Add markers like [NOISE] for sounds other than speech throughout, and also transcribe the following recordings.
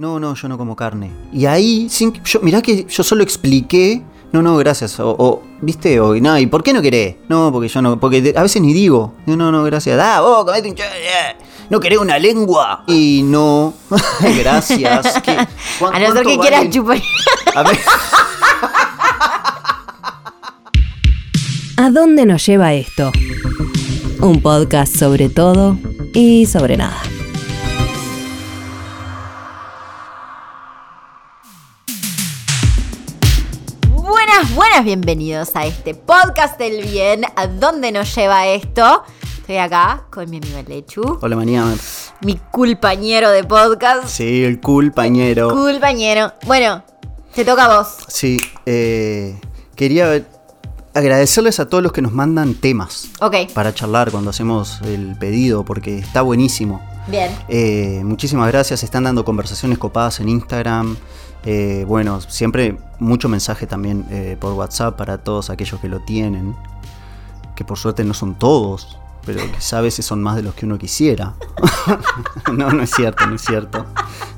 No, no, yo no como carne. Y ahí, sin, que- yo, mirá que yo solo expliqué. No, no, gracias. O, o, ¿viste? O, no, ¿y por qué no querés? No, porque yo no. Porque a veces ni digo. No, no, no, gracias. Ah, vos, comete un eh, ¿No querés una lengua? Y no. [LAUGHS] gracias. ¿Qué- cuán- [LAUGHS] A no ser que quieras vale? chupar. A ver. [LAUGHS] ¿A dónde nos lleva esto? Un podcast sobre todo y sobre nada. Buenas, bienvenidos a este podcast del bien. ¿A dónde nos lleva esto? Estoy acá con mi amigo Lechu, Hola, mañana. mi culpañero de podcast. Sí, el cool pañero. Culpañero. Bueno, te toca a vos. Sí, eh, quería agradecerles a todos los que nos mandan temas Ok, para charlar cuando hacemos el pedido, porque está buenísimo. Bien. Eh, muchísimas gracias, están dando conversaciones copadas en Instagram. Eh, bueno, siempre mucho mensaje también eh, por WhatsApp para todos aquellos que lo tienen, que por suerte no son todos, pero quizá a veces son más de los que uno quisiera. [LAUGHS] no, no es cierto, no es cierto.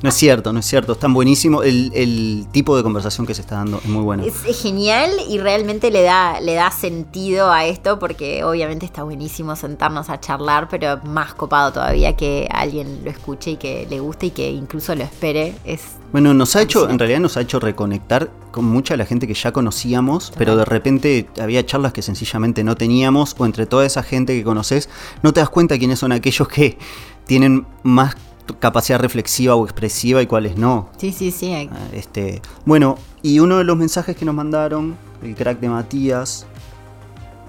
No es cierto, no es cierto. Están buenísimo. El, el tipo de conversación que se está dando es muy bueno. Es es genial y realmente le da, le da sentido a esto porque obviamente está buenísimo sentarnos a charlar, pero más copado todavía que alguien lo escuche y que le guste y que incluso lo espere. Es Bueno, nos ha hecho, en realidad nos ha hecho reconectar con mucha de la gente que ya conocíamos, pero de repente había charlas que sencillamente no teníamos, o entre toda esa gente que conoces, no te das cuenta quiénes son aquellos que tienen más capacidad reflexiva o expresiva y cuáles no. Sí, sí, sí. Ah, Este, bueno, y uno de los mensajes que nos mandaron, el crack de Matías,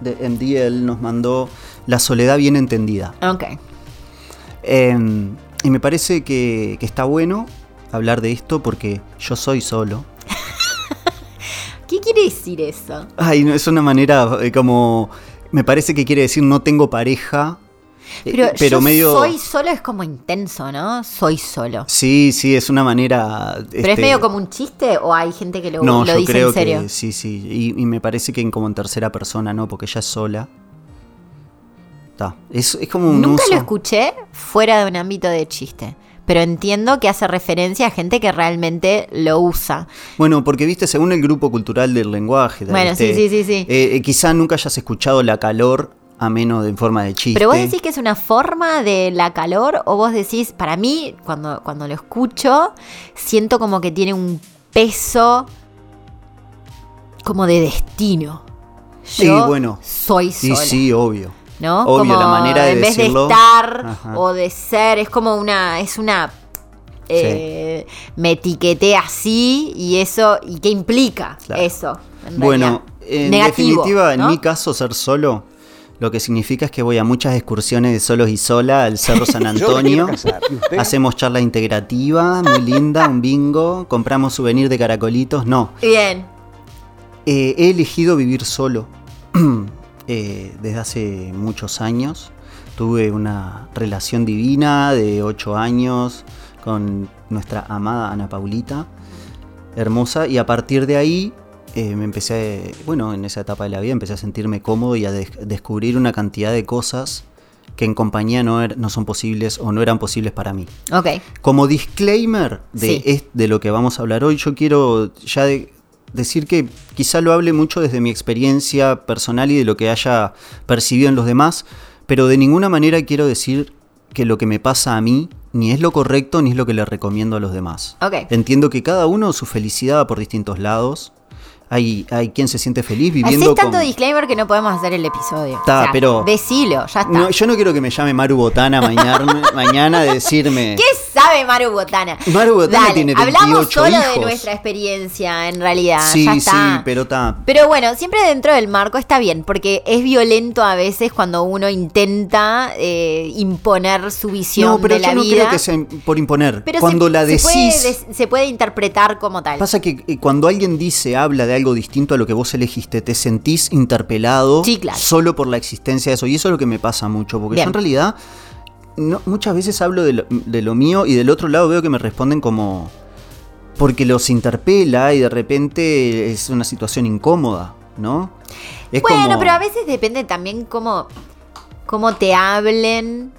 de MDL, nos mandó la soledad bien entendida. Ok. Eh, y me parece que, que está bueno hablar de esto porque yo soy solo. [LAUGHS] ¿Qué quiere decir eso? Ay, no, es una manera eh, como... Me parece que quiere decir no tengo pareja. eh, Pero, yo soy solo es como intenso, ¿no? Soy solo. Sí, sí, es una manera... ¿Pero es este, medio como un chiste o hay gente que lo, No, lo yo dice creo en serio? que sí, sí. Y, y me parece que en como en tercera persona, ¿no? Porque ella es sola. Está. Es, es como un Nunca uso- lo escuché fuera de un ámbito de chiste. Pero entiendo que hace referencia a gente que realmente lo usa. Bueno, porque viste, según el grupo cultural del lenguaje. Bueno, ¿viste? sí, sí, sí, sí. eh, eh, quizá nunca hayas escuchado la calor a menos de en forma de chiste. Pero vos decís que es una forma de la calor o vos decís, para mí, cuando, cuando lo escucho, siento como que tiene un peso como de destino. Sí, Yo bueno. soy Sí, sola. sí, obvio. ¿No? Obvio, como la manera de en vez decirlo. de estar Ajá. o de ser, es como una, es una eh, me etiqueté así y eso, y qué implica Claro. eso. en Bueno, en Negativo, definitiva, en mi caso, ser solo, lo que significa es que voy a muchas excursiones de solos y sola al Cerro San [LAUGHS] Antonio. Hacemos charla integrativa, muy linda, un bingo, compramos souvenir de caracolitos. No, Bien, Eh, he elegido vivir solo [CLEARS THROAT] eh, desde hace muchos años. Tuve una relación divina de 8 años con nuestra amada Ana Paulita, hermosa, y a partir de ahí eh, me empecé, a- bueno, en esa etapa de la vida empecé a sentirme cómodo y a des- descubrir una cantidad de cosas que en compañía no, er- no son posibles o no eran posibles para mí. ok. Como disclaimer de, Sí. de lo que vamos a hablar hoy, yo quiero ya de- decir que quizá lo hable mucho desde mi experiencia personal y de lo que haya percibido en los demás, pero de ninguna manera quiero decir que lo que me pasa a mí ni es lo correcto ni es lo que le recomiendo a los demás. Ok. Entiendo que cada uno su felicidad va por distintos lados. Hay, hay quien se siente feliz Hacés viviendo tanto con... disclaimer que no podemos hacer el episodio. Está, pero- Decilo, ya está. No, yo no quiero que me llame Maru Botana mañana, [LAUGHS] mañana de decirme... ¿Qué sabe Maru Botana? Maru Botana Dale, tiene Hablamos 28 solo de nuestra experiencia, en realidad. Sí, ya sí, pero está... Pero bueno, siempre dentro del marco está bien, porque es violento a veces cuando uno intenta eh, imponer su visión No, pero de la yo no vida. creo que sea por imponer. Pero cuando se, la se puede decís, se puede interpretar como tal. pasa que eh, cuando alguien dice, habla de algo distinto a lo que vos elegiste, te sentís interpelado Sí, claro. solo por la existencia de eso. Y eso es lo que me pasa mucho, porque Bien. yo en realidad no- muchas veces hablo de lo, de lo mío y del otro lado veo que me responden como... Porque los interpela y de repente es una situación incómoda, ¿no? Es bueno, como- pero a veces depende también cómo, cómo te hablen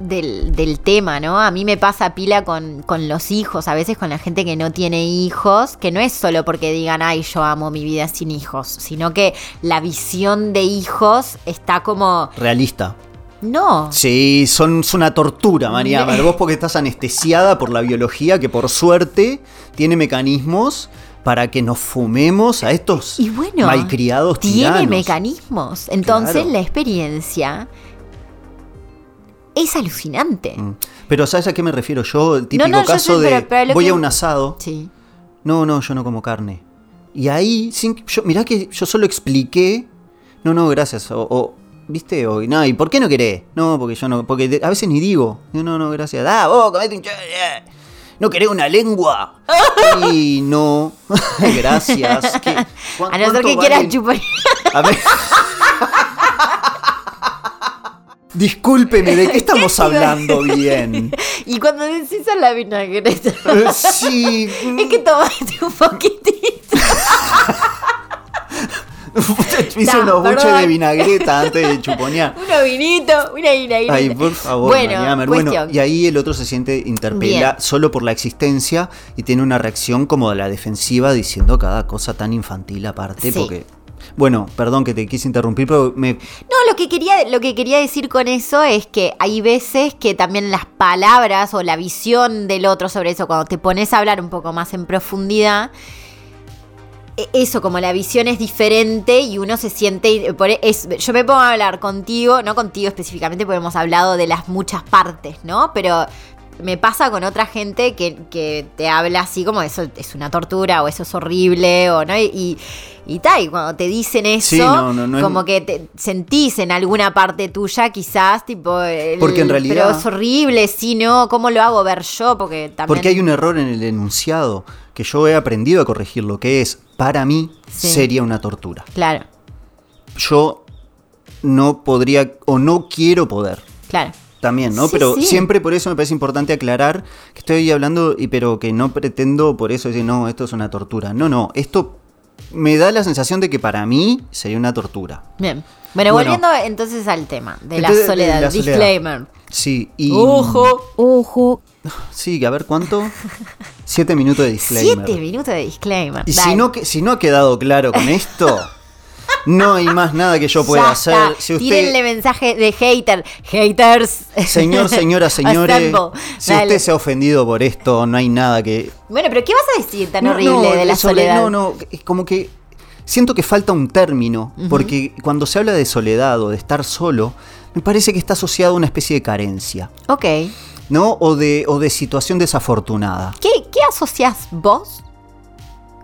del, del tema, ¿no? A mí me pasa pila con, con los hijos, a veces con la gente que no tiene hijos, que no es solo porque digan, ay, yo amo mi vida sin hijos, sino que la visión de hijos está como... Realista. No. Sí, son, es una tortura, María. [LAUGHS] Vos porque estás anestesiada por la biología que por suerte tiene mecanismos para que nos fumemos a estos Y bueno, malcriados tiene tiranos. mecanismos. Entonces Claro. la experiencia es alucinante. Mm. Pero ¿sabes a qué me refiero yo? El típico no, caso de pero- pero lo voy que- a un asado. Sí. No, no, yo no como carne. Y ahí, sin, yo, mirá que yo solo expliqué. No, no, gracias. O, o, ¿viste? O, no, ¿y por qué no querés? No, porque yo no. Porque a veces ni digo. No, no, no, gracias. Ah, vos, comete un ch- eh. ¿No querés una lengua? [LAUGHS] y no. [LAUGHS] gracias. ¿Qué- cu- A no ser que quieras chupar. A ver. [LAUGHS] Discúlpeme, ¿de [LAUGHS] qué estamos hablando bien? [LAUGHS] y cuando decís a la vinagreta, Eh, sí. [LAUGHS] es que tomaste un poquitito. Hice No, unos buches de vinagreta antes de chuponear. Uno vinito, una vinagreta. Ay, por favor, bueno. Bueno, y ahí el otro se siente interpela Bien. solo por la existencia y tiene una reacción como de la defensiva diciendo cada cosa tan infantil aparte. Sí. Porque, bueno, perdón que te quise interrumpir, pero me. No, lo que, quería, lo que quería decir con eso es que hay veces que también las palabras o la visión del otro sobre eso, cuando te pones a hablar un poco más en profundidad, e- eso, como la visión es diferente y uno se siente... e- yo me pongo a hablar contigo, no contigo específicamente, porque hemos hablado de las muchas partes, ¿no? Pero me pasa con otra gente que, que te habla así como eso es una tortura o eso es horrible o no y, y tal, y cuando te dicen eso, Sí, no, no, no es- como que te sentís en alguna parte tuya quizás tipo el- Porque en realidad- pero es horrible, sí, no, ¿cómo lo hago ver yo? Porque también Porque hay un error en el enunciado que yo he aprendido a corregir lo que es, para mí, Sí. sería una tortura. Claro, Yo no podría o no quiero poder. claro. También, ¿no? Sí, pero sí. siempre por eso me parece importante aclarar que estoy hablando, y pero que no pretendo por eso decir, no, esto es una tortura. No, no, esto me da la sensación de que para mí sería una tortura. Bien. Bueno, Bueno. volviendo entonces al tema de la de soledad, la soledad. disclaimer. Sí, y. Ojo. Ojo. Sí, a ver cuánto. Siete minutos de disclaimer. Siete minutos de disclaimer. Y Dale. si no, si no ha quedado claro con esto, [LAUGHS] no hay más nada que yo pueda hacer. Si Tírenle usted, mensaje de hater. Haters. señor, señora, [LAUGHS] señores, si Dale. usted se ha ofendido por esto, no hay nada que. Bueno, pero ¿qué vas a decir tan No, horrible no, de la soledad? No, no, es como que siento que falta un término, porque cuando se habla de soledad o de estar solo, me parece que está asociado a una especie de carencia, Ok. ¿no? O de, o de situación desafortunada. ¿Qué, qué asocias vos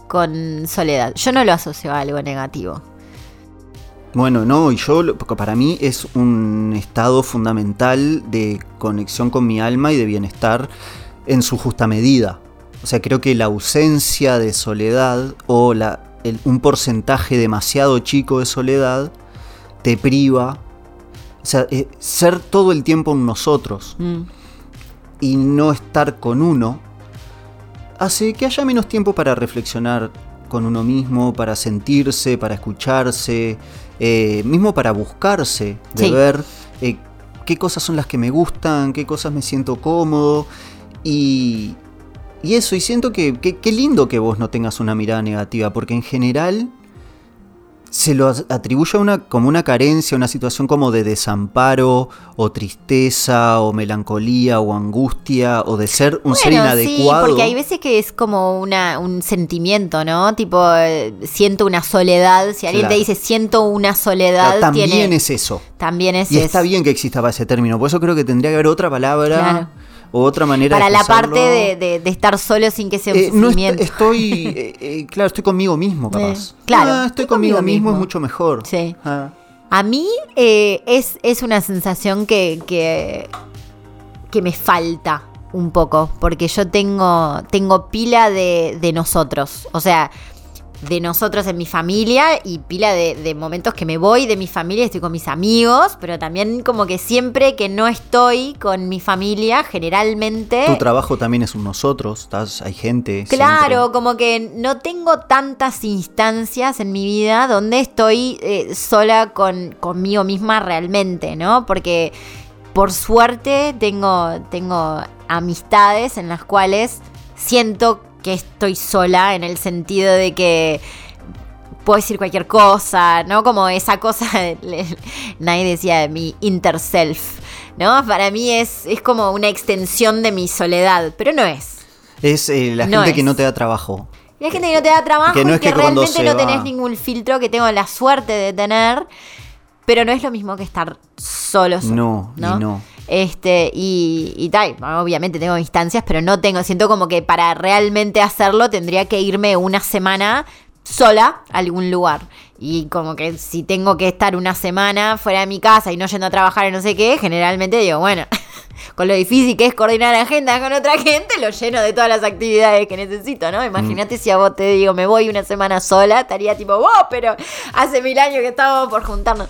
con soledad? Yo no lo asocio a algo negativo. Bueno, no, y yo, para mí es un estado fundamental de conexión con mi alma y de bienestar en su justa medida. O sea, creo que la ausencia de soledad o la, el- un porcentaje demasiado chico de soledad te priva. O sea, eh, ser todo el tiempo en nosotros Mm. y no estar con uno hace que haya menos tiempo para reflexionar con uno mismo, para sentirse, para escucharse, eh, mismo para buscarse, de Sí. ver eh, qué cosas son las que me gustan, qué cosas me siento cómodo y, y eso, y siento que que- qué lindo que vos no tengas una mirada negativa, porque en general se lo atribuye a una, como una carencia, una situación como de desamparo, o tristeza, o melancolía, o angustia, o de ser un ser inadecuado. Sí, porque hay veces que es como una, un sentimiento, ¿no? Tipo, eh, siento una soledad. Si alguien Claro. te dice siento una soledad, Claro, también tiene, es eso. también es Y eso. está bien que exista ese término, por eso creo que tendría que haber otra palabra Claro. O otra manera Para de la parte de, de- de estar solo sin que sea un Eh, no est- estoy, [LAUGHS] eh, eh, claro, estoy conmigo mismo, capaz. Claro, Ah, estoy estoy conmigo conmigo mismo, mismo. es mucho mejor. Sí. Ah. A mí eh, es, es una sensación que, que, que me falta un poco, porque yo tengo, tengo pila de, de nosotros, o sea, de nosotros en mi familia y pila de, de momentos que me voy de mi familia, estoy con mis amigos, pero también como que siempre que no estoy con mi familia, generalmente... Tu trabajo también es un nosotros, estás, hay gente. Claro, siempre. como que no tengo tantas instancias en mi vida donde estoy eh, sola con, conmigo misma realmente, ¿no? Porque por suerte tengo, tengo amistades en las cuales siento que estoy sola en el sentido de que puedo decir cualquier cosa, ¿no? Como esa cosa, [LAUGHS] nadie decía de mi inter self, ¿no? Para mí es, es como una extensión de mi soledad, pero no es. Es eh, la No gente que no te da trabajo. Y hay gente que no te da trabajo Que no y es que, realmente no va- tenés ningún filtro que tengo la suerte de tener, pero no es lo mismo que estar solo. solo, No, y no. Este, y, y tal, obviamente tengo instancias, pero no tengo, siento como que para realmente hacerlo tendría que irme una semana sola a algún lugar. Y como que si tengo que estar una semana fuera de mi casa y no yendo a trabajar y no sé qué, generalmente digo, bueno, [LAUGHS] [LAUGHS] con lo difícil que es coordinar agendas con otra gente, lo lleno de todas las actividades que necesito, ¿no? Imagínate si a vos te digo, me voy una semana sola, estaría tipo, wow, pero hace mil años que estábamos por juntarnos.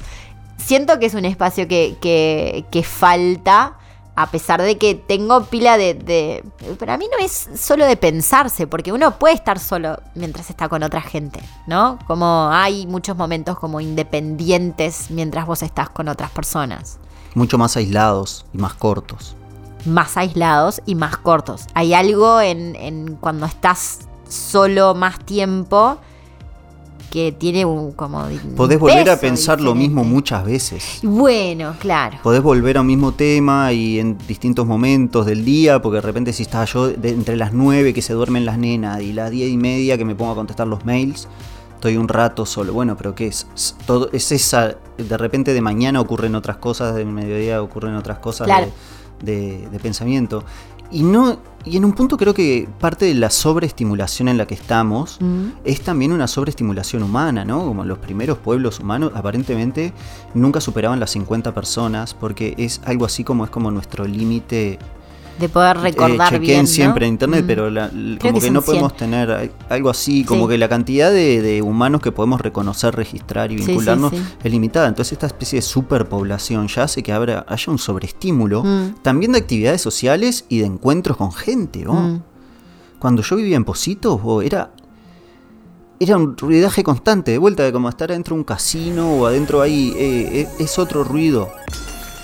Siento que es un espacio que, que, que falta, a pesar de que tengo pila de, de... Para mí no es solo de pensarse, porque uno puede estar solo mientras está con otra gente, ¿no? Como hay muchos momentos como independientes mientras vos estás con otras personas. Mucho más aislados y más cortos. Más aislados y más cortos. Hay algo en, en cuando estás solo más tiempo que tiene un como... Podés volver a pensar lo mismo muchas veces. Bueno, claro. Podés volver a un mismo tema y en distintos momentos del día, porque de repente si estaba yo de- entre las 9 que se duermen las nenas y las 10 y media que me pongo a contestar los mails, estoy un rato solo. Bueno, pero ¿qué es? Es Todo, es esa, de repente de mañana ocurren otras cosas, de mediodía ocurren otras cosas Claro. de, de- de pensamiento. Y no, y en un punto creo que parte de la sobreestimulación en la que estamos es también una sobreestimulación humana, ¿no? Como los primeros pueblos humanos aparentemente nunca superaban las 50 personas porque es algo así como es como nuestro límite. De poder Eh, recordar chequeen bien. ¿no? siempre en internet, Mm. pero la- como que que, no podemos 100. tener al- algo así, como Sí. que la cantidad de, de humanos que podemos reconocer, registrar y sí, vincularnos sí. es limitada. Entonces esta especie de superpoblación ya hace que habrá- haya un sobreestímulo Mm. también de actividades sociales y de encuentros con gente. ¿no? Mm. Cuando yo vivía en Positos, bo, era, era un ruidaje constante, de vuelta, de como estar adentro de un casino o adentro ahí. eh, eh, es otro ruido.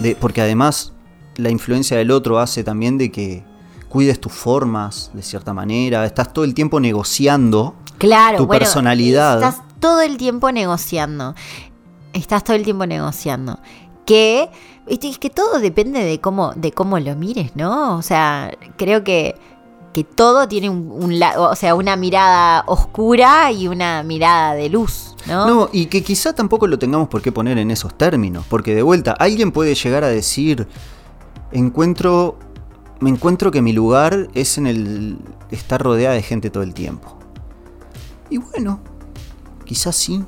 De, porque además la influencia del otro hace también de que cuides tus formas de cierta manera. Estás todo el tiempo negociando. Claro, tu bueno, personalidad. Estás todo el tiempo negociando. Estás todo el tiempo negociando. Que, es que todo depende de cómo, de cómo lo mires, ¿no? O sea, creo que, que todo tiene un, o sea, una mirada oscura y una mirada de luz, ¿no? No, y que quizá tampoco lo tengamos por qué poner en esos términos. Porque de vuelta, alguien puede llegar a decir, encuentro, me encuentro que mi lugar es en el estar rodeada de gente todo el tiempo. Y bueno, quizás sí.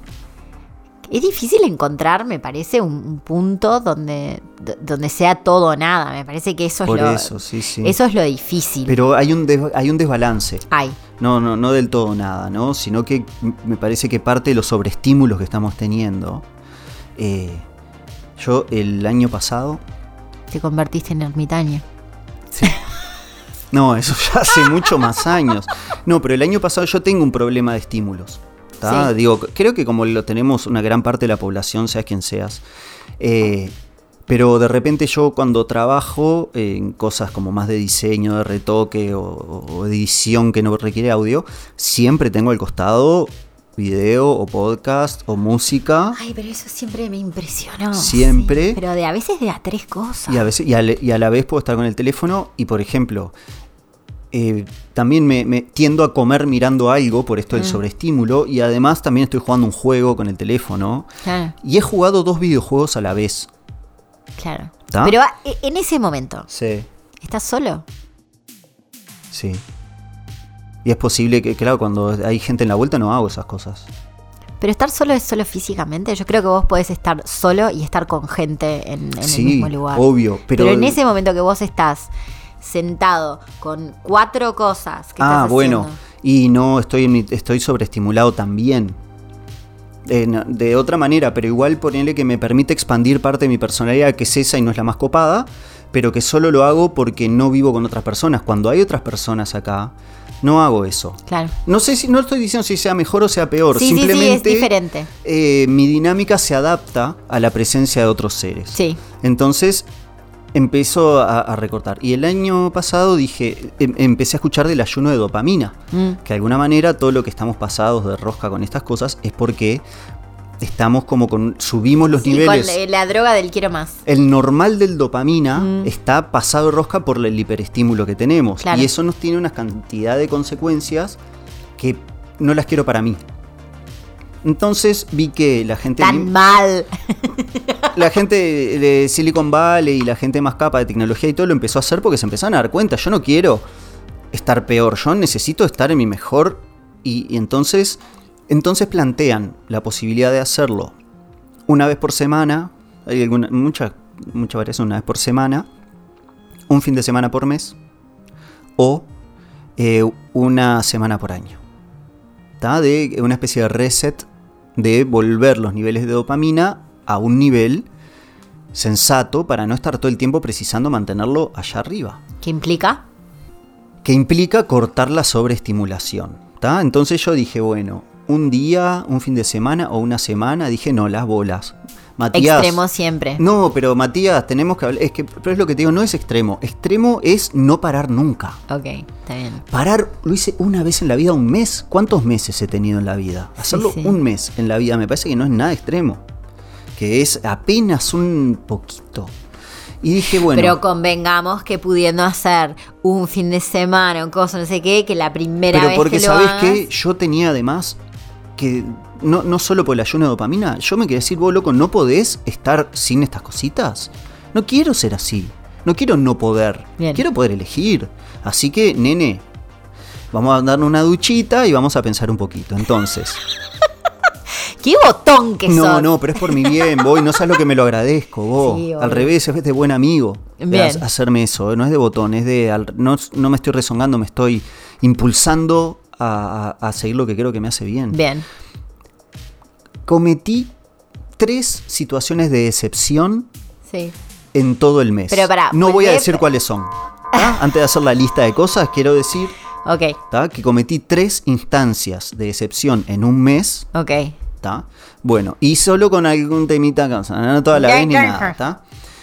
Es difícil encontrar, me parece, un, un punto donde, donde sea todo o nada. Me parece que eso es lo, eso, sí, sí. eso es lo difícil. Pero hay un, des- hay un desbalance. Ay, No, no, no del todo nada, ¿no? Sino que me parece que parte de los sobreestímulos que estamos teniendo. eh, yo el año pasado. Te convertiste en ermitaño. No, eso ya hace mucho más años. No, pero el año pasado yo tengo un problema de estímulos. Digo, creo que como lo tenemos una gran parte de la población, seas quien seas. eh, pero de repente yo cuando trabajo en cosas como más de diseño, de retoque o, o edición que no requiere audio, siempre tengo al costado video o podcast o música. Ay, pero eso siempre me impresionó. Siempre. sí. Pero de a veces de a tres cosas. Y a, veces, y, a, le- y a la vez puedo estar con el teléfono y, por ejemplo, eh, también me, me tiendo a comer mirando algo por esto del Mm. sobreestímulo y además también estoy jugando un juego con el teléfono Claro, y he jugado dos videojuegos a la vez. claro. ¿Tá? Pero ah, e- en ese momento, Sí, ¿estás solo? sí. Y es posible que, claro, cuando hay gente en la vuelta no hago esas cosas. Pero estar solo es solo físicamente. Yo creo que vos podés estar solo y estar con gente en, en sí, el mismo lugar. obvio. Pero, Pero, en ese momento que vos estás sentado con cuatro cosas que Ah, estás bueno. Y no estoy, estoy sobreestimulado también. Eh, no, de otra manera, pero igual ponerle que me permite expandir parte de mi personalidad, que es esa y no es la más copada, pero que solo lo hago porque no vivo con otras personas. Cuando hay otras personas acá, no hago eso. Claro. No sé si, no estoy diciendo si sea mejor o sea peor. Sí, sí, sí, es Simplemente diferente. eh, mi dinámica se adapta a la presencia de otros seres. Sí. Entonces, empezó a, a recortar. Y el año pasado dije, em- empecé a escuchar del ayuno de dopamina. Mm. Que de alguna manera todo lo que estamos pasados de rosca con estas cosas es porque estamos como con. subimos los Sí, niveles. con la, la droga del quiero más. El normal del dopamina Mm. está pasado rosca por el hiperestímulo que tenemos. Claro. Y eso nos tiene una cantidad de consecuencias que no las quiero para mí. Entonces vi que la gente, Tan mal. [LAUGHS] la gente de Silicon Valley y la gente más capa de tecnología y todo lo empezó a hacer porque se empezaron a dar cuenta. Yo no quiero estar peor, yo necesito estar en mi mejor. Y, y entonces, entonces plantean la posibilidad de hacerlo una vez por semana. Hay alguna, mucha, mucha variación, una vez por semana. Un fin de semana por mes. O eh, una semana por año. ¿tá? De una especie de reset de volver los niveles de dopamina a un nivel sensato para no estar todo el tiempo precisando mantenerlo allá arriba. ¿Qué implica? Que implica cortar la sobreestimulación. ¿tá? Entonces yo dije, bueno, un día, un fin de semana o una semana, dije, no, las bolas. Matías, Extremo siempre. no, pero Matías, tenemos que hablar. Es que, pero es lo que te digo, no es extremo. Extremo es no parar nunca. Ok, está bien. Parar, lo hice una vez en la vida, un mes. ¿Cuántos meses he tenido en la vida? Hacerlo sí. un mes en la vida me parece que no es nada extremo. Que es apenas un poquito. Y dije, bueno. Pero convengamos que pudiendo hacer un fin de semana o cosa, no sé qué, que la primera pero vez porque que lo sabes hagas, que yo tenía además que no, no solo por el ayuno de dopamina, yo me quería decir, vos loco, no podés estar sin estas cositas. No quiero ser así. No quiero no poder. Bien. Quiero poder elegir. Así que, nene, vamos a darnos una duchita y vamos a pensar un poquito. Entonces. [LAUGHS] ¡Qué botón que No, sos! no, pero es por mi bien, vos, y no sabes lo que me lo agradezco, vos. Sí, al revés, es de buen amigo ha- hacerme eso, no es de botón, es de. no, no me estoy rezongando, me estoy impulsando a, a- a seguir lo que creo que me hace bien. Bien. Cometí tres situaciones de decepción Sí. en todo el mes. Pero pará, no voy a decir cuáles son. [LAUGHS] Antes de hacer la lista de cosas, quiero decir Ok, ¿tá? que cometí tres instancias de decepción en un mes. ok. ¿tá? Bueno, y solo con algún temita, no toda la vez ni nada. ¿tá?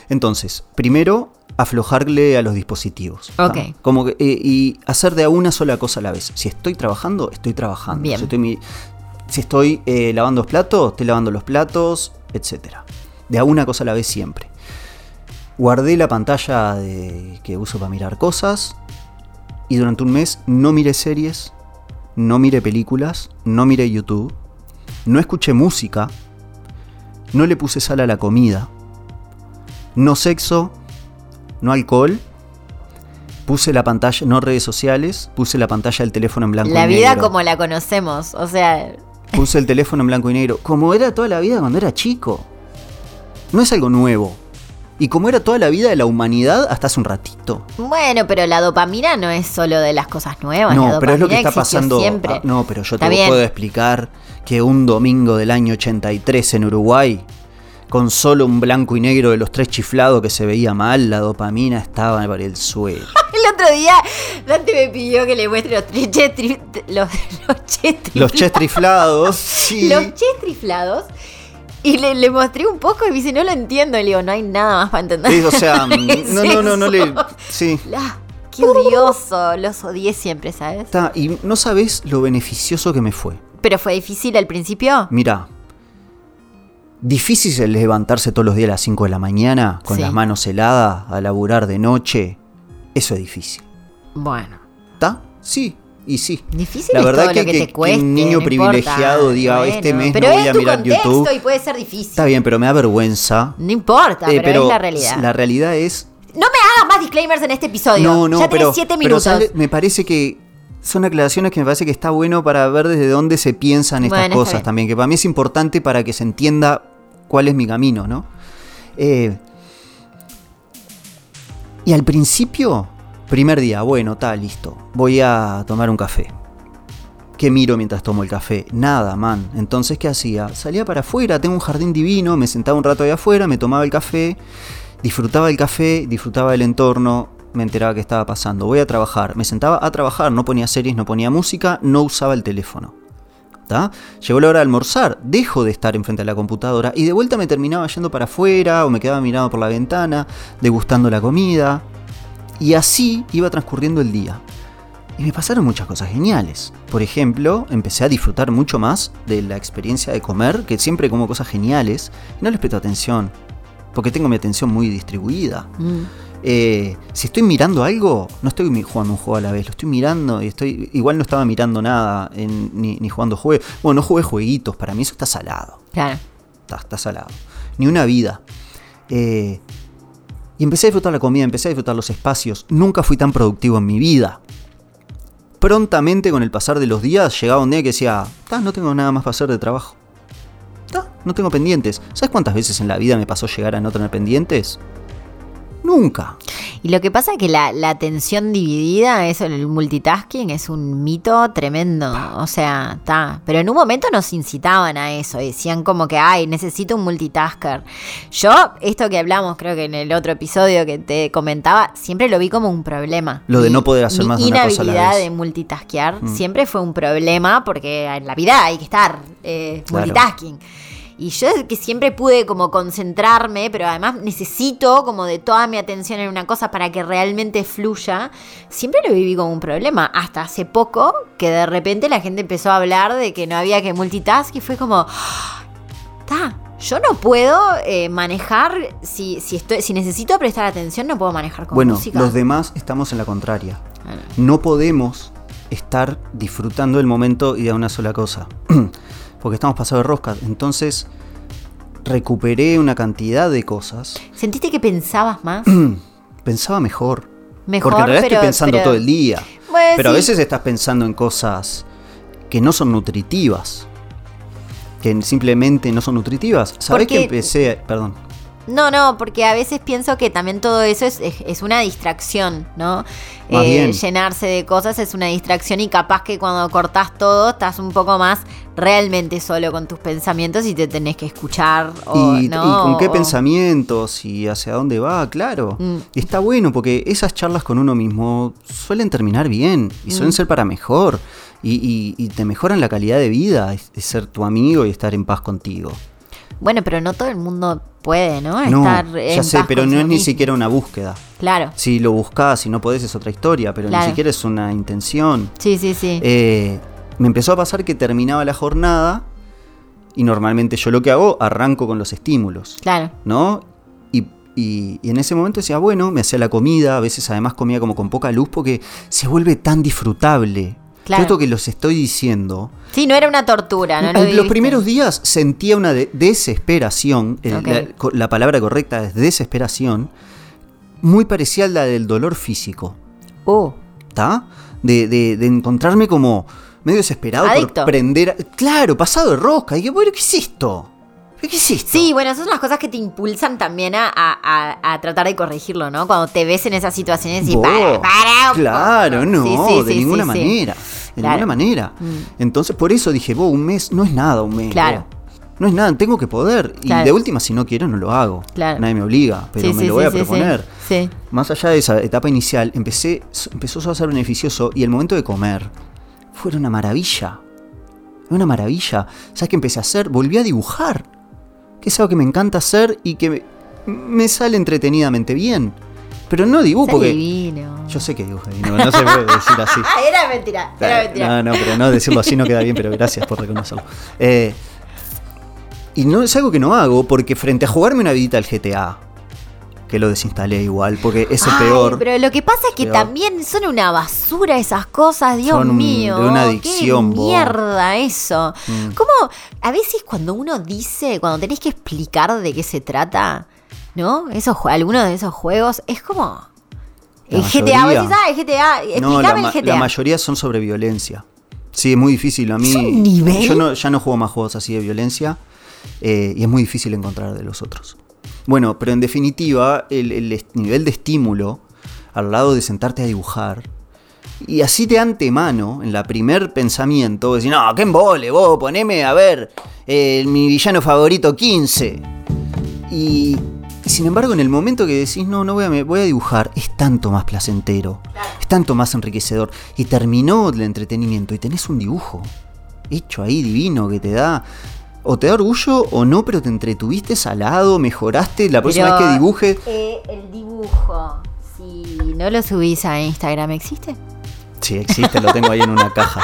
Entonces, primero, aflojarle a los dispositivos. Ok. Como que, eh, y hacer de a una sola cosa a la vez. Si estoy trabajando, estoy trabajando. Bien. Si estoy, mi- si estoy, eh, lavando los platos, estoy lavando los platos, etc. De a una cosa a la vez siempre. Guardé la pantalla de- que uso para mirar cosas. Y durante un mes no miré series, no miré películas, no miré YouTube, no escuché música, no le puse sal a la comida, no sexo, no alcohol, puse la pantalla, no redes sociales, puse la pantalla del teléfono en blanco La y vida negro. como la conocemos, o sea, Puse el teléfono en blanco y negro, como era toda la vida cuando era chico. No es algo nuevo. Y como era toda la vida de la humanidad hasta hace un ratito. bueno, pero la dopamina no es solo de las cosas nuevas. la No, pero es lo que está pasando. Siempre. ah, no, pero yo te puedo explicar que un domingo del año 83 en Uruguay, con solo un blanco y negro de los tres chiflados que se veía mal, la dopamina estaba por el suelo. [LAUGHS] El otro día Dante me pidió que le muestre los tres chetri- los, los chetriflados. Los ches triflados, sí. Los chetriflados. Y le, le mostré un poco y me dice, no lo entiendo. Y le digo, no hay nada más para entender. Sí, o sea, [LAUGHS] ¿Qué no, no, no, no le. Sí. Ah, qué odioso. Los odié siempre, ¿sabes? Está, y no sabes lo beneficioso que me fue. Pero fue difícil al principio. Mira, difícil es levantarse todos los días a las 5 de la mañana con Sí. las manos heladas a laburar de noche. Eso es difícil. Bueno, ¿Está? Sí, y sí. difícil La es verdad todo que, lo que, que- te cueste. que un niño no privilegiado importa. diga, este mes pero no voy es a tu mirar YouTube. y puede ser difícil. Está bien, pero me da vergüenza. No importa, Eh, pero, es la realidad. La realidad es. No me hagas más disclaimers en este episodio. No, no, ya tenés pero. siete pero, minutos. ¿sabes? Me parece que son aclaraciones que me parece que está bueno para ver desde dónde se piensan estas Bueno, cosas también. Que para mí es importante para que se entienda cuál es mi camino, ¿no? Eh, y al principio, primer día, bueno, está listo. Voy a tomar un café. ¿Qué miro mientras tomo el café? Nada, man. Entonces, ¿qué hacía? Salía para afuera, tengo un jardín divino, me sentaba un rato ahí afuera, me tomaba el café, disfrutaba el café, disfrutaba del entorno, me enteraba qué estaba pasando. Voy a trabajar, me sentaba a trabajar, no ponía series, no ponía música, no usaba el teléfono. ¿Tá? Llegó la hora de almorzar, dejo de estar enfrente de la computadora y de vuelta me terminaba yendo para afuera o me quedaba mirando por la ventana, degustando la comida. Y así iba transcurriendo el día. Y me pasaron muchas cosas geniales. Por ejemplo, empecé a disfrutar mucho más de la experiencia de comer, que siempre como cosas geniales, y no les presto atención, porque tengo mi atención muy distribuida. Mm. Eh, si estoy mirando algo, no estoy jugando un juego a la vez, lo estoy mirando y estoy. Igual no estaba mirando nada, en- ni, ni jugando juegos. Bueno, no jugué jueguitos, para mí eso está salado. Claro. Está, está salado. Ni una vida. Eh, y empecé a disfrutar la comida, empecé a disfrutar los espacios. Nunca fui tan productivo en mi vida. Prontamente, con el pasar de los días, llegaba un día que decía: "Ta, no tengo nada más para hacer de trabajo. No tengo pendientes. ¿Sabes cuántas veces en la vida me pasó llegar a no tener pendientes? Nunca. Y lo que pasa es que la, la atención dividida, eso, el multitasking, es un mito tremendo. O sea, está. Pero en un momento nos incitaban a eso. Decían como que, ay, necesito un multitasker. Yo, esto que hablamos, creo que en el otro episodio que te comentaba, siempre lo vi como un problema. Lo de no poder hacer mi más de una cosa a la vez. Mm. de multitaskear siempre fue un problema porque en la vida hay que estar eh, Claro. multitasking. Y yo que siempre pude como concentrarme, pero además necesito como de toda mi atención en una cosa para que realmente fluya. Siempre lo viví como un problema. Hasta hace poco que de repente la gente empezó a hablar de que no había que multitask y fue como, ta, yo no puedo eh, manejar, si, si, estoy, si necesito prestar atención, no puedo manejar con Bueno, música. los demás estamos en la contraria. Bueno, No podemos estar disfrutando el momento y de una sola cosa. [CLEARS THROAT] Porque estamos pasados de rosca. Entonces, recuperé una cantidad de cosas. ¿Sentiste que pensabas más? [CLEARS THROAT] Pensaba mejor. Mejor, Porque en realidad pero- estoy pensando pero- todo el día. Bueno, Pero a veces estás pensando en cosas que no son nutritivas. Que simplemente no son nutritivas. ¿Sabés que empecé? Perdón. No, no, porque a veces pienso que también todo eso es, es- es una distracción, ¿no? Eh, llenarse de cosas es una distracción y capaz que cuando cortás todo estás un poco más realmente solo con tus pensamientos y te tenés que escuchar. O, y, ¿no? y con qué O- pensamientos y hacia dónde va, claro. Mm. Y está bueno porque esas charlas con uno mismo suelen terminar bien y suelen Mm. ser para mejor. Y, y- y te mejoran la calidad de vida, es- es ser tu amigo y estar en paz contigo. Bueno, pero no todo el mundo puede, ¿no? No, Estar ya en sé, paz pero no es ni mismo. siquiera una búsqueda. Claro. Si lo buscas y no podés es otra historia, pero Claro. ni siquiera es una intención. Sí, sí, sí. Eh, me empezó a pasar que terminaba la jornada y normalmente yo lo que hago, arranco con los estímulos. claro. ¿no? Y, y- y en ese momento decía, bueno, me hacía la comida, a veces además comía como con poca luz porque se vuelve tan disfrutable. Claro. Yo esto que los estoy diciendo. Sí, no era una tortura, ¿no? Lo en los primeros días sentía una de- desesperación, la, palabra correcta es desesperación, muy parecida a la del dolor físico, Uh, ¿está? De, de- de encontrarme como medio desesperado Adicto. por prender... Claro, pasado de rosca. Y dije, bueno, ¿qué es esto? ¿Qué es esto? Sí, bueno, esas son las cosas que te impulsan también a, a- a- a tratar de corregirlo, ¿no? Cuando te ves en esas situaciones y Vos, para, para. Claro, no, Sí, sí, de sí, ninguna manera. De Claro. ninguna manera. Mm. Entonces, por eso dije, vos, un mes no es nada, un mes. Claro. No es nada, tengo que poder. Y de última, si no quiero, no lo hago. Claro. Nadie me obliga, pero me lo voy a proponer. Sí. Más allá de esa etapa inicial, empecé, empezó a ser beneficioso y el momento de comer fue una maravilla. Una maravilla. ¿Sabes qué empecé a hacer? Volví a dibujar. Que es algo que me encanta hacer y que me, me sale entretenidamente bien. Pero no dibujo porque. divino. Yo sé que dibujo divino, no se puede decir así. [LAUGHS] Era mentira, era mentira. No, no, pero no decirlo así no queda bien, pero gracias por reconocerlo. Eh, y no es algo que no hago porque frente a jugarme una vidita al GTA, que lo desinstalé igual, porque es el Ay, peor. Pero lo que pasa es que Peor. también son una basura esas cosas, Dios Son mío. de una adicción, Qué mierda eso. Mm. ¿Cómo? A veces cuando uno dice, cuando tenés que explicar de qué se trata, ¿no? Esos, algunos de esos juegos, es como. La El GTA, vos decís, ah, el GTA, No, la, el GTA. la mayoría son sobre violencia. Sí, es muy difícil. A mí. ¿Es un nivel? Yo no, ya no juego más juegos así de violencia. eh, y es muy difícil encontrar de los otros. Bueno, pero en definitiva, el, nivel de estímulo al lado de sentarte a dibujar. Y así de antemano, en la primer pensamiento, decir, no, qué embole, vos, poneme a ver eh, mi villano favorito 15. Y, y sin embargo, en el momento que decís, no, no voy a, me voy a dibujar, es tanto más placentero, es tanto más enriquecedor. Y terminó el entretenimiento y tenés un dibujo. hecho ahí divino que te da. O te da orgullo o no, pero te entretuviste salado, mejoraste. La próxima Pero, vez que dibujes. eh, el dibujo, si no lo subís a Instagram, ¿existe? Sí, existe, lo tengo ahí en una caja.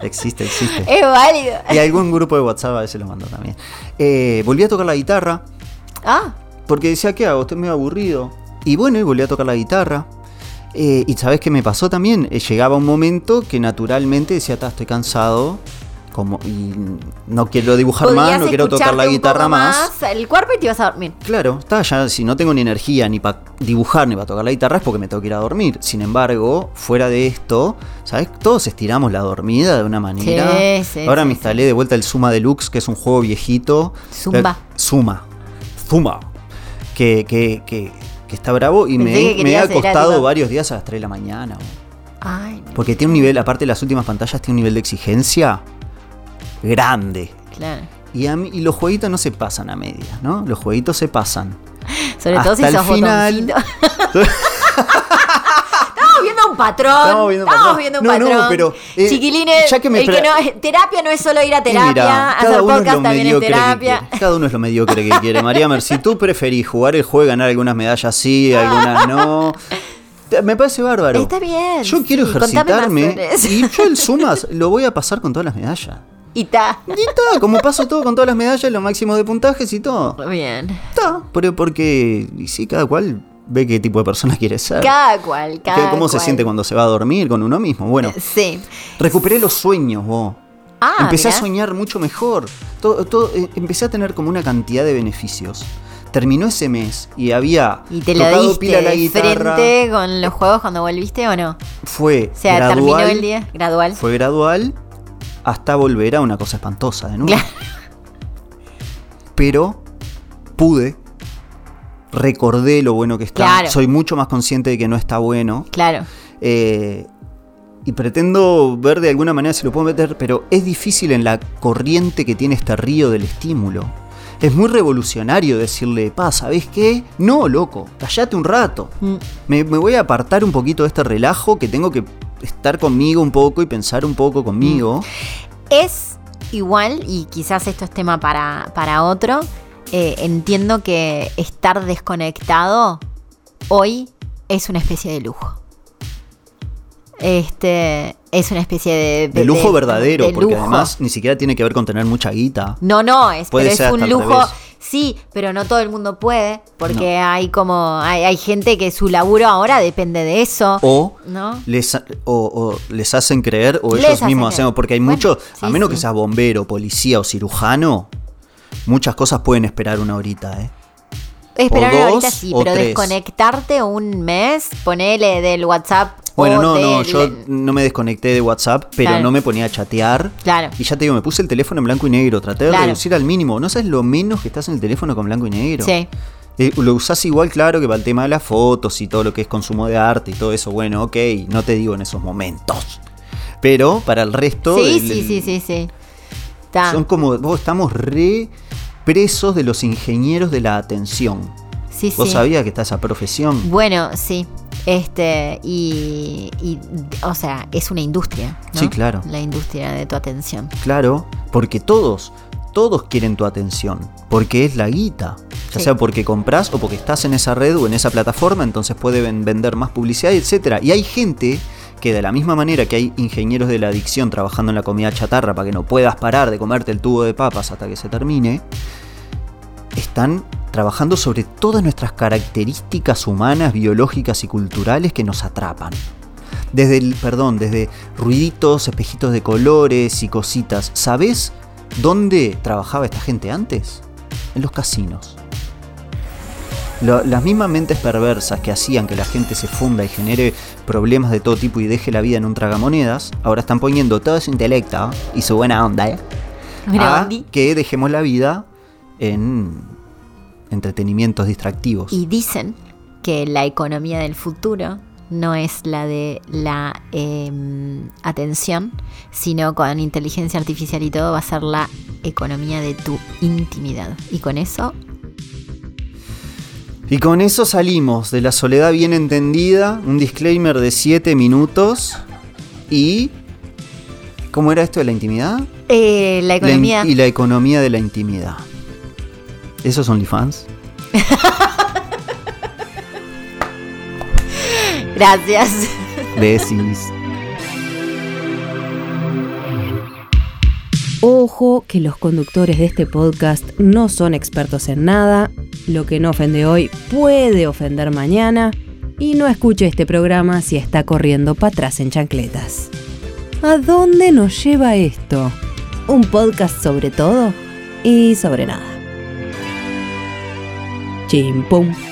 Existe, existe. Es válido. Y algún grupo de WhatsApp a veces lo mando también. Eh, volví a tocar la guitarra. Ah, Porque decía, ¿qué hago? Estoy medio aburrido. Y bueno, y volví a tocar la guitarra. Eh, y ¿sabes qué me pasó también? Eh, llegaba un momento que naturalmente decía, "Ta, estoy cansado. Como, y no quiero dibujar más, no quiero tocar la guitarra más. El cuerpo y te ibas a dormir. Claro, está ya, si no tengo ni energía ni para dibujar ni para tocar la guitarra es porque me tengo que ir a dormir. Sin embargo, fuera de esto, ¿sabes? Todos estiramos la dormida de una manera. Sí, sí, Ahora sí, me instalé de vuelta el Zuma Deluxe, que es un juego viejito. Zumba. Eh, Zuma. Zuma. Que, que, que, que está bravo y Pensé me, me ha costado varios días a las 3 de la mañana. Ay, Porque tiene un nivel, aparte de las últimas pantallas, tiene un nivel de exigencia grande. claro. Y, a mí- y los jueguitos no se pasan a medias, ¿no? Los jueguitos se pasan. Sobre todo si Hasta sos el final. [LAUGHS] Estamos viendo un patrón. Estamos viendo un Estamos patrón. viendo un No, no, patrón. pero, eh, Chiquilines, ya que me el que no- terapia no es solo ir a Y terapia. mira, hacer podcast también es que terapia. Cada uno es lo mediocre que quiere. María Mer, si tú preferís jugar el juego y ganar algunas medallas sí, algunas no. Me parece bárbaro. Está bien, Yo quiero sí, ejercitarme y yo el Sumas lo voy a pasar con todas las medallas. Y está. Y está, como paso todo con todas las medallas, los máximos de puntajes y todo. Bien. Está, pero porque y sí, cada cual ve qué tipo de persona [LAUGHS] quiere ser. Cada cual, cada ¿Cómo se siente cuando se va a dormir con uno mismo? Bueno, Sí. recuperé los sueños, vos. Ah, Empecé mirá. a soñar mucho mejor. Todo, todo, eh, empecé a tener como una cantidad de beneficios. Terminó ese mes y había ¿Y te lo tocado diste pila la guitarra. frente con los juegos cuando volviste o no? Fue O sea, gradual, terminó el día gradual. Fue gradual hasta volver a una cosa espantosa de nuevo. Claro. Pero pude. Recordé lo bueno que está. Claro. Soy mucho más consciente de que no está bueno. Claro. Eh, y pretendo ver de alguna manera si lo puedo meter, pero es difícil en la corriente que tiene este río del estímulo. Es muy revolucionario decirle, pa, ¿sabés qué? No, loco, callate un rato. Mm. Me, me voy a apartar un poquito de este relajo que tengo que estar conmigo un poco y pensar un poco conmigo. Es igual, y quizás esto es tema para, para otro, eh, entiendo que estar desconectado hoy es una especie de lujo. Este es una especie de... De lujo verdadero, de porque lujo. además ni siquiera tiene que ver con tener mucha guita. No, no, es, Puede pero ser es un lujo. revés. Sí, pero no todo el mundo puede, porque hay como hay, hay gente que su laburo ahora depende de eso, O ¿no? les, o, o les hacen creer o Les ellos hacen mismos creer. hacemos, porque hay Bueno, muchos, a menos sí. que seas bombero, policía o cirujano, muchas cosas pueden esperar una horita, ¿eh? Esperar una horita sí, pero tres. desconectarte un mes, ponele del WhatsApp. Bueno, o no, no, yo no me desconecté de WhatsApp, pero Claro. no me ponía a chatear. Claro. Y ya te digo, me puse el teléfono en blanco y negro, traté de Claro. reducir al mínimo. ¿No sabes lo menos que estás en el teléfono con blanco y negro? Sí. Eh, lo usás igual, claro, que para el tema de las fotos y todo lo que es consumo de arte y todo eso. Bueno, ok, no te digo en esos momentos. Pero para el resto. Sí, el- sí, sí, sí, sí. Son como. Vos estamos re presos de los ingenieros de la atención. Sí, ¿Vos sí. sabías que está esa profesión? Bueno, sí. Este, y, y, o sea, es una industria. ¿no? Sí, claro. La industria de tu atención. Claro, porque todos, todos quieren tu atención, porque es la guita. Ya Sí. sea porque compras o porque estás en esa red o en esa plataforma, entonces pueden vender más publicidad, etcétera. Y hay gente que de la misma manera que hay ingenieros de la adicción trabajando en la comida chatarra para que no puedas parar de comerte el tubo de papas hasta que se termine, están trabajando sobre todas nuestras características humanas, biológicas y culturales que nos atrapan. Desde el, perdón, desde ruiditos, espejitos de colores y cositas. ¿Sabes dónde trabajaba esta gente antes? En los casinos. Lo- las mismas mentes perversas que hacían que la gente se funda y genere problemas de todo tipo y deje la vida en un tragamonedas, ahora están poniendo todo su intelecto y su buena onda ¿eh? Mira, a Andy. que dejemos la vida en entretenimientos distractivos. Y dicen que la economía del futuro no es la de la eh, atención, sino con inteligencia artificial y todo va a ser la economía de tu intimidad. Y con eso, Y con eso salimos de la soledad bien entendida, un disclaimer de 7 minutos y ¿Cómo era esto de la intimidad? Eh, la La in- economía. y la economía de la intimidad. ¿Esos son OnlyFans? [LAUGHS] Gracias. Besis. Ojo que los conductores de este podcast no son expertos en nada, lo que no ofende hoy puede ofender mañana y no escuche este programa si está corriendo para atrás en chancletas. ¿A dónde nos lleva esto? Un podcast sobre todo y sobre nada. tempo.